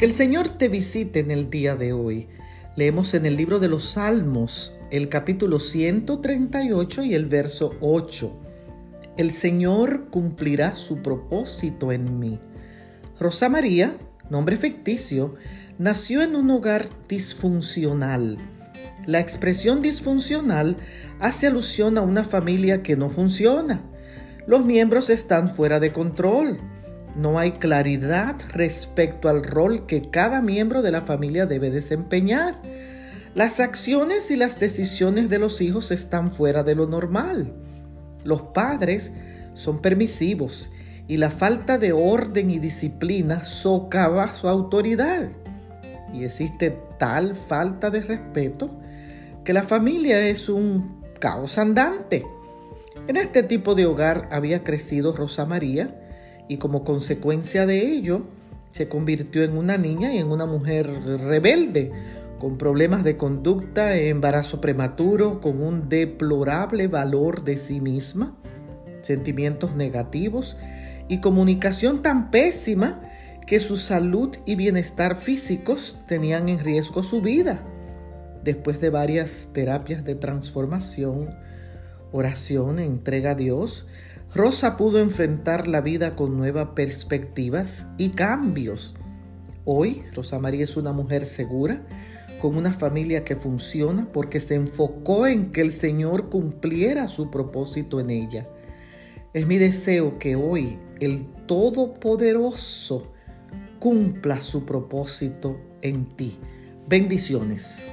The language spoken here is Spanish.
Que el Señor te visite en el día de hoy. Leemos en el libro de los Salmos el capítulo 138 y el verso 8. El Señor cumplirá su propósito en mí. Rosa María, nombre ficticio, nació en un hogar disfuncional. La expresión disfuncional hace alusión a una familia que no funciona. Los miembros están fuera de control no hay claridad respecto al rol que cada miembro de la familia debe desempeñar. Las acciones y las decisiones de los hijos están fuera de lo normal. Los padres son permisivos y la falta de orden y disciplina socava su autoridad. Y existe tal falta de respeto que la familia es un caos andante. En este tipo de hogar había crecido Rosa María, y como consecuencia de ello se convirtió en una niña y en una mujer rebelde, con problemas de conducta, embarazo prematuro, con un deplorable valor de sí misma, sentimientos negativos y comunicación tan pésima que su salud y bienestar físicos tenían en riesgo su vida. Después de varias terapias de transformación, oración, entrega a Dios, Rosa pudo enfrentar la vida con nuevas perspectivas y cambios. Hoy Rosa María es una mujer segura, con una familia que funciona porque se enfocó en que el Señor cumpliera su propósito en ella. Es mi deseo que hoy el Todopoderoso cumpla su propósito en ti. Bendiciones.